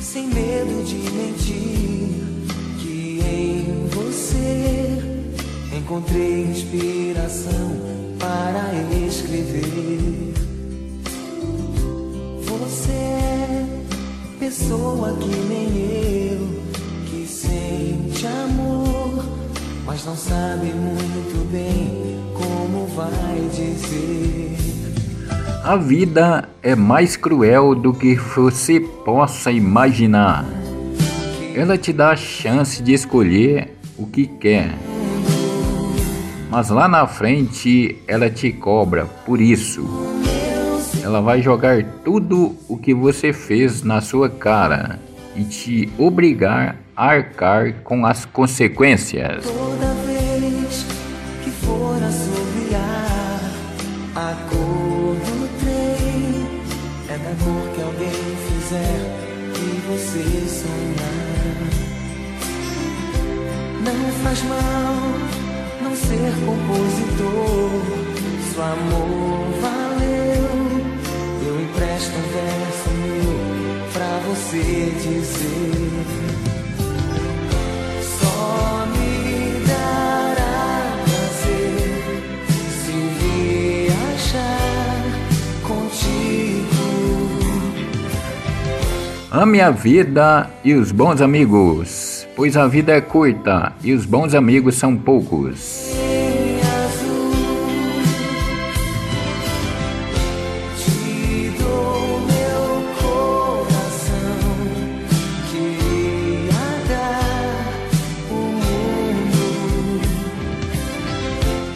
sem medo de mentir, que em você encontrei inspiração para escrever. Você é pessoa que nem eu, que sente amor, mas não sabe muito bem como vai dizer. A vida é mais cruel do que você possa imaginar. Ela te dá a chance de escolher o que quer. Mas lá na frente ela te cobra por isso. Ela vai jogar tudo o que você fez na sua cara e te obrigar a arcar com as consequências. Toda vez que for assobiar a você sonhar. Não faz mal não ser compositor, se o amor valeu, eu empresto um verso meu pra você dizer. Ame a vida e os bons amigos, pois a vida é curta e os bons amigos são poucos.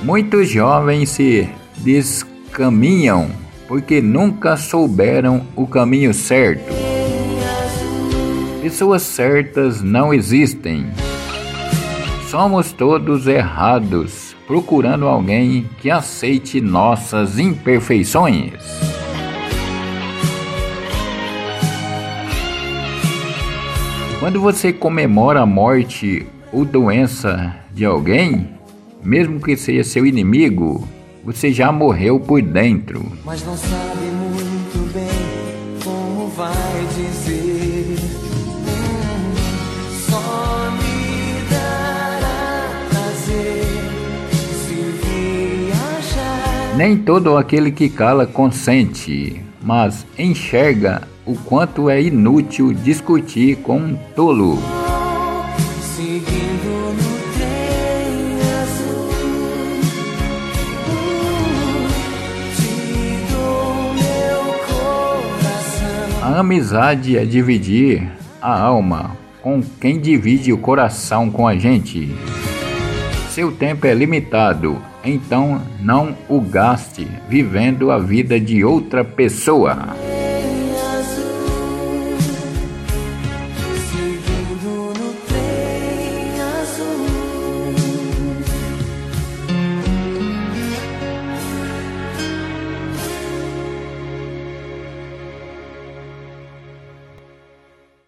Muitos jovens se descaminham porque nunca souberam o caminho certo. Pessoas certas não existem. Somos todos errados, procurando alguém que aceite nossas imperfeições. Quando você comemora a morte ou doença de alguém, mesmo que seja seu inimigo, você já morreu por dentro. mas não sabe muito bem como vai dizer. Nem todo aquele que cala consente, mas enxerga o quanto é inútil discutir com um tolo. A amizade é dividir a alma com quem divide o coração com a gente. Seu tempo é limitado, então não o gaste vivendo a vida de outra pessoa.